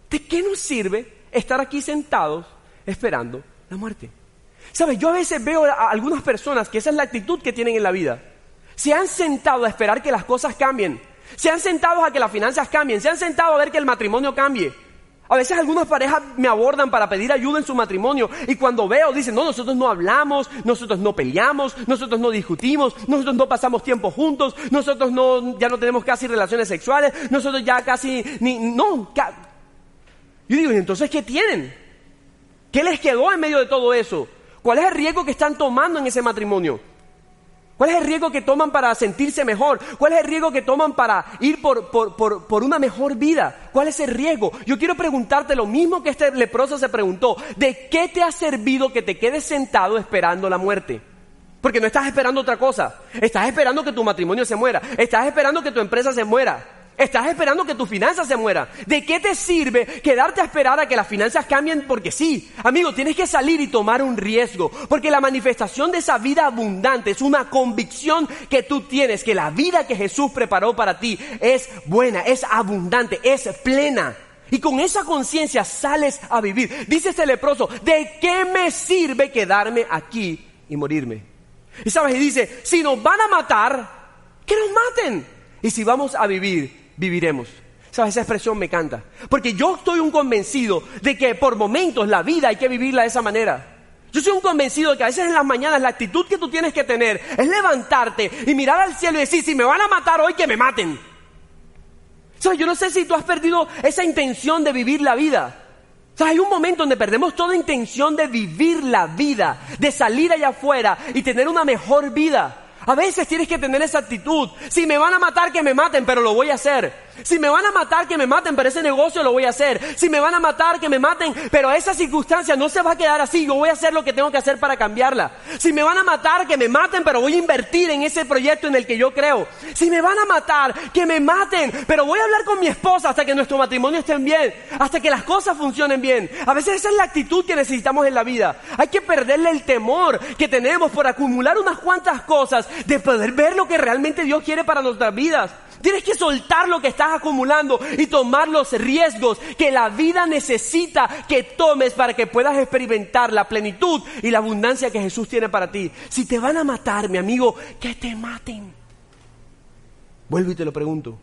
¿De qué nos sirve estar aquí sentados esperando la muerte? ¿Sabes? Yo a veces veo a algunas personas que esa es la actitud que tienen en la vida se han sentado a esperar que las cosas cambien. Se han sentado a que las finanzas cambien, se han sentado a ver que el matrimonio cambie. A veces algunas parejas me abordan para pedir ayuda en su matrimonio y cuando veo dicen, no, nosotros no hablamos, nosotros no peleamos, nosotros no discutimos, nosotros no pasamos tiempo juntos, nosotros no, ya no tenemos casi relaciones sexuales, nosotros ya casi, ni, no. Yo digo, ¿y entonces qué tienen? ¿Qué les quedó en medio de todo eso? ¿Cuál es el riesgo que están tomando en ese matrimonio? ¿Cuál es el riesgo que toman para sentirse mejor? ¿Cuál es el riesgo que toman para ir por, por, una mejor vida? ¿Cuál es el riesgo? Yo quiero preguntarte lo mismo que este leproso se preguntó. ¿De qué te ha servido que te quedes sentado esperando la muerte? Porque no estás esperando otra cosa. Estás esperando que tu matrimonio se muera. Estás esperando que tu empresa se muera. Estás esperando que tu finanzas se muera. ¿De qué te sirve quedarte a esperar a que las finanzas cambien? Porque sí, amigo, tienes que salir y tomar un riesgo. Porque la manifestación de esa vida abundante es una convicción que tú tienes, que la vida que Jesús preparó para ti es buena, es abundante, es plena. Y con esa conciencia sales a vivir. Dice este leproso, ¿de qué me sirve quedarme aquí y morirme? Y sabes, y dice, si nos van a matar, que nos maten. Y si vamos a vivir, viviremos. ¿Sabes? Esa expresión me encanta. Porque yo estoy un convencido de que por momentos la vida hay que vivirla de esa manera. Yo soy un convencido de que a veces en las mañanas la actitud que tú tienes que tener es levantarte y mirar al cielo y decir, si me van a matar hoy, que me maten. ¿Sabes? Yo no sé si tú has perdido esa intención de vivir la vida. ¿Sabes? Hay un momento donde perdemos toda intención de vivir la vida, de salir allá afuera y tener una mejor vida. A veces tienes que tener esa actitud. Si me van a matar, que me maten, pero lo voy a hacer. Si me van a matar, que me maten, pero ese negocio lo voy a hacer. Si me van a matar, que me maten, pero esa circunstancia no se va a quedar así. Yo voy a hacer lo que tengo que hacer para cambiarla. Si me van a matar, que me maten, pero voy a invertir en ese proyecto en el que yo creo. Si me van a matar, que me maten, pero voy a hablar con mi esposa hasta que nuestro matrimonio esté bien, hasta que las cosas funcionen bien. A veces esa es la actitud que necesitamos en la vida. Hay que perderle el temor que tenemos por acumular unas cuantas cosas, de poder ver lo que realmente Dios quiere para nuestras vidas. Tienes que soltar lo que estás acumulando y tomar los riesgos que la vida necesita que tomes para que puedas experimentar la plenitud y la abundancia que Jesús tiene para ti. Si te van a matar, mi amigo, que te maten. Vuelvo y te lo pregunto.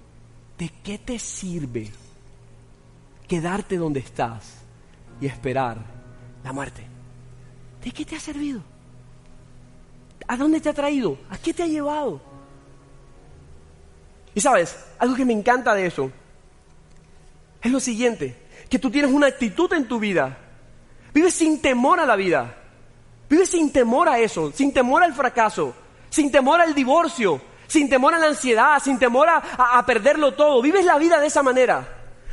¿De qué te sirve quedarte donde estás y esperar la muerte? ¿De qué te ha servido? ¿A dónde te ha traído? ¿A qué te ha llevado? Y sabes, algo que me encanta de eso es lo siguiente, que tú tienes una actitud en tu vida. Vives sin temor a la vida. Vives sin temor a eso, sin temor al fracaso, sin temor al divorcio, sin temor a la ansiedad, sin temor a, a perderlo todo. Vives la vida de esa manera.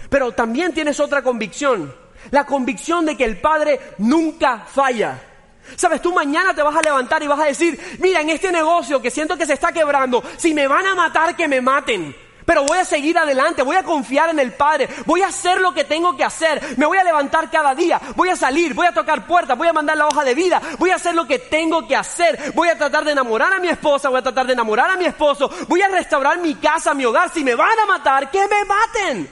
Pero también tienes otra convicción, la convicción de que el Padre nunca falla. Sabes, tú mañana te vas a levantar y vas a decir, mira, en este negocio que siento que se está quebrando, si me van a matar, que me maten. Pero voy a seguir adelante, voy a confiar en el Padre, voy a hacer lo que tengo que hacer, me voy a levantar cada día, voy a salir, voy a tocar puertas, voy a mandar la hoja de vida, voy a hacer lo que tengo que hacer, voy a tratar de enamorar a mi esposa, voy a tratar de enamorar a mi esposo, voy a restaurar mi casa, mi hogar, si me van a matar, que me maten.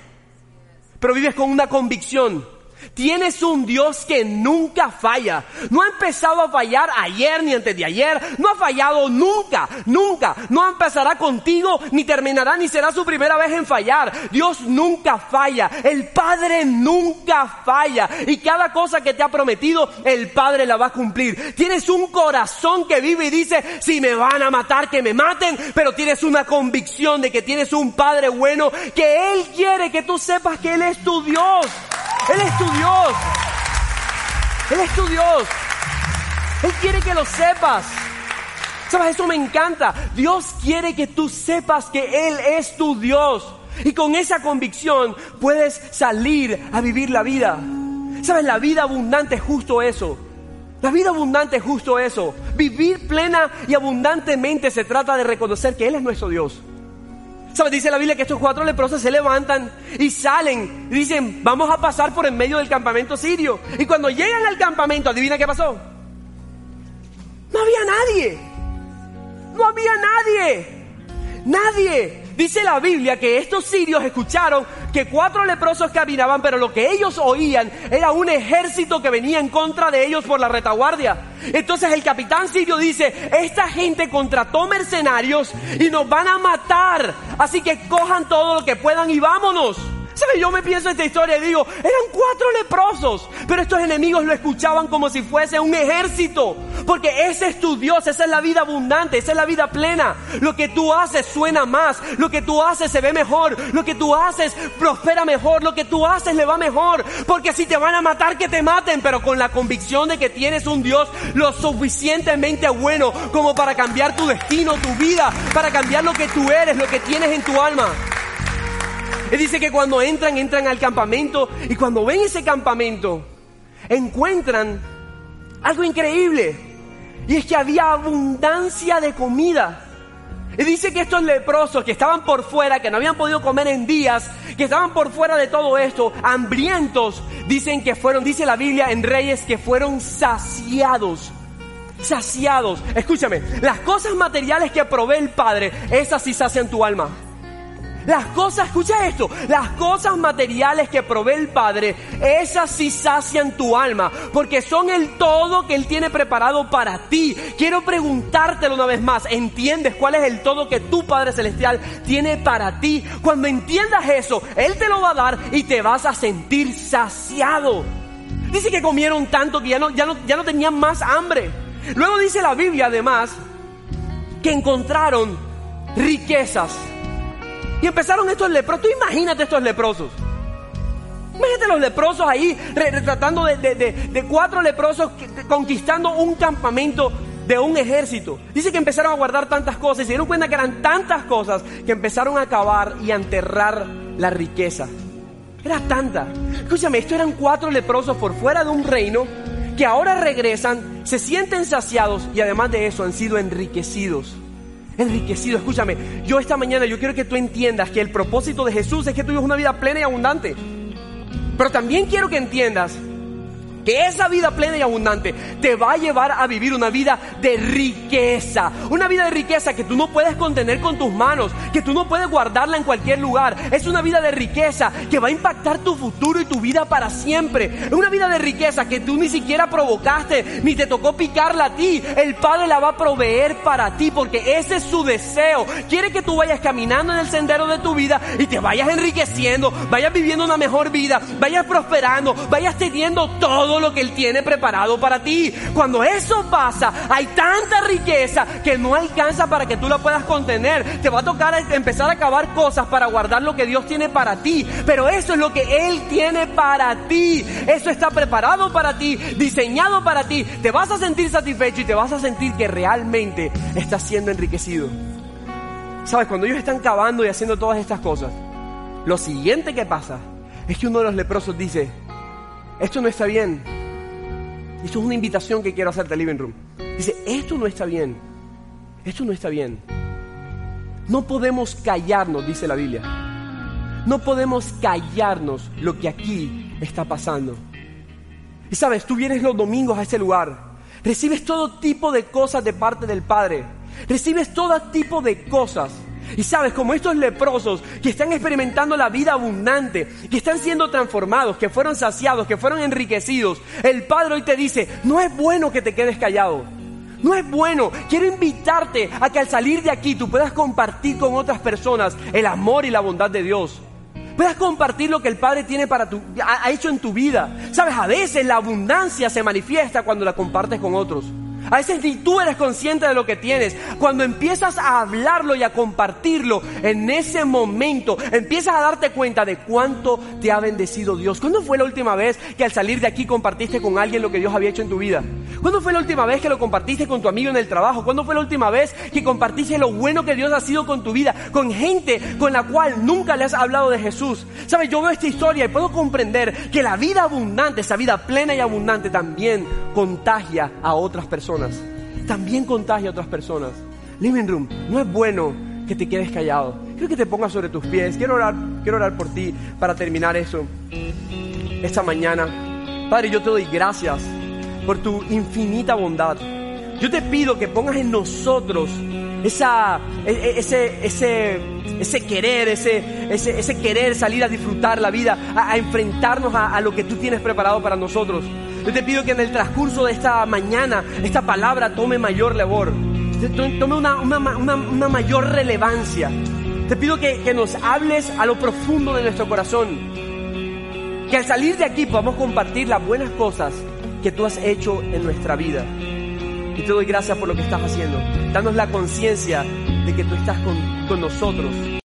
Pero vives con una convicción Tienes un Dios que nunca falla. No ha empezado a fallar ayer ni antes de ayer. No ha fallado nunca, nunca. No empezará contigo, ni terminará, ni será su primera vez en fallar. Dios nunca falla. El Padre nunca falla. Y cada cosa que te ha prometido, el Padre la va a cumplir. Tienes un corazón que vive y dice, si me van a matar, que me maten. Pero tienes una convicción de que tienes un Padre bueno, que Él quiere que tú sepas que Él es tu Dios. Él es tu Dios. Él es tu Dios. Él quiere que lo sepas. ¿Sabes? Eso me encanta. Dios quiere que tú sepas que Él es tu Dios. Y con esa convicción puedes salir a vivir la vida. ¿Sabes? La vida abundante es justo eso. La vida abundante es justo eso. Vivir plena y abundantemente se trata de reconocer que Él es nuestro Dios. ¿Sabes? Dice la Biblia que estos cuatro leprosos se levantan y salen y dicen, vamos a pasar por en medio del campamento sirio. Y cuando llegan al campamento, adivina qué pasó. No había nadie. No había nadie. Nadie. Dice la Biblia que estos sirios escucharon que cuatro leprosos caminaban, pero lo que ellos oían era un ejército que venía en contra de ellos por la retaguardia. Entonces el capitán sirio dice, esta gente contrató mercenarios y nos van a matar, así que cojan todo lo que puedan y vámonos. ¿Sabe? Yo me pienso en esta historia y digo, eran cuatro leprosos, pero estos enemigos lo escuchaban como si fuese un ejército, porque ese es tu Dios, esa es la vida abundante, esa es la vida plena. Lo que tú haces suena más, lo que tú haces se ve mejor, lo que tú haces prospera mejor, lo que tú haces le va mejor, porque si te van a matar, que te maten, pero con la convicción de que tienes un Dios lo suficientemente bueno como para cambiar tu destino, tu vida, para cambiar lo que tú eres, lo que tienes en tu alma. Él dice que cuando entran, entran al campamento y cuando ven ese campamento, encuentran algo increíble. Y es que había abundancia de comida. Y dice que estos leprosos que estaban por fuera, que no habían podido comer en días, que estaban por fuera de todo esto, hambrientos, dicen que fueron, dice la Biblia en Reyes, que fueron saciados. Saciados. Escúchame, las cosas materiales que provee el Padre, esas sí sacian tu alma. Las cosas, escucha esto, las cosas materiales que provee el Padre, esas sí sacian tu alma, porque son el todo que Él tiene preparado para ti. Quiero preguntártelo una vez más, ¿entiendes cuál es el todo que tu Padre Celestial tiene para ti? Cuando entiendas eso, Él te lo va a dar y te vas a sentir saciado. Dice que comieron tanto que ya no, ya no, ya no tenían más hambre. Luego dice la Biblia además que encontraron riquezas. Y empezaron estos leprosos. Tú imagínate estos leprosos. Imagínate los leprosos ahí, retratando de, cuatro leprosos conquistando un campamento de un ejército. Dice que empezaron a guardar tantas cosas y se dieron cuenta que eran tantas cosas que empezaron a acabar y a enterrar la riqueza. Era tanta. Escúchame, esto eran cuatro leprosos por fuera de un reino que ahora regresan, se sienten saciados y además de eso han sido enriquecidos enriquecido. Escúchame, yo esta mañana yo quiero que tú entiendas que el propósito de Jesús es que tú vivas una vida plena y abundante. Pero también quiero que entiendas que esa vida plena y abundante te va a llevar a vivir una vida de riqueza. Una vida de riqueza que tú no puedes contener con tus manos, que tú no puedes guardarla en cualquier lugar. Es una vida de riqueza que va a impactar tu futuro y tu vida para siempre. Es una vida de riqueza que tú ni siquiera provocaste, ni te tocó picarla a ti. El Padre la va a proveer para ti porque ese es su deseo. Quiere que tú vayas caminando en el sendero de tu vida y te vayas enriqueciendo, vayas viviendo una mejor vida, vayas prosperando, vayas teniendo todo lo que Él tiene preparado para ti. Cuando eso pasa, hay tanta riqueza que no alcanza para que tú la puedas contener. Te va a tocar empezar a acabar cosas para guardar lo que Dios tiene para ti. Pero eso es lo que Él tiene para ti. Eso está preparado para ti, diseñado para ti. Te vas a sentir satisfecho y te vas a sentir que realmente estás siendo enriquecido. Sabes, cuando ellos están cavando y haciendo todas estas cosas, lo siguiente que pasa es que uno de los leprosos dice, esto no está bien. Esto es una invitación que quiero hacerte living room. Dice, esto no está bien. Esto no está bien. No podemos callarnos, dice la Biblia. No podemos callarnos lo que aquí está pasando. Y sabes, tú vienes los domingos a este lugar. Recibes todo tipo de cosas de parte del Padre. Recibes todo tipo de cosas. Y sabes, como estos leprosos que están experimentando la vida abundante, que están siendo transformados, que fueron saciados, que fueron enriquecidos, el Padre hoy te dice, no es bueno que te quedes callado. No es bueno. Quiero invitarte a que al salir de aquí tú puedas compartir con otras personas el amor y la bondad de Dios. Puedas compartir lo que el Padre tiene para ha hecho en tu vida. Sabes, a veces la abundancia se manifiesta cuando la compartes con otros. A veces ni tú eres consciente de lo que tienes. Cuando empiezas a hablarlo y a compartirlo, en ese momento empiezas a darte cuenta de cuánto te ha bendecido Dios. ¿Cuándo fue la última vez que al salir de aquí compartiste con alguien lo que Dios había hecho en tu vida? ¿Cuándo fue la última vez que lo compartiste con tu amigo en el trabajo? ¿Cuándo fue la última vez que compartiste lo bueno que Dios ha sido con tu vida? Con gente con la cual nunca le has hablado de Jesús. Sabes, yo veo esta historia y puedo comprender que la vida abundante, esa vida plena y abundante también contagia a otras personas también contagia a otras personas. Living Room, no es bueno que te quedes callado. Quiero que te pongas sobre tus pies. Quiero orar, quiero orar por ti para terminar eso. Esta mañana, Padre, yo te doy gracias por tu infinita bondad. Yo te pido que pongas en nosotros esa, e, e, ese, ese, querer, ese, ese, ese querer salir a disfrutar la vida, a, enfrentarnos a, lo que tú tienes preparado para nosotros. Yo te pido que en el transcurso de esta mañana esta palabra tome mayor labor, tome una, una, una, mayor relevancia. Te pido que, que nos hables a lo profundo de nuestro corazón. Que al salir de aquí podamos compartir las buenas cosas que tú has hecho en nuestra vida. Y te doy gracias por lo que estás haciendo. Danos la conciencia de que tú estás con, con nosotros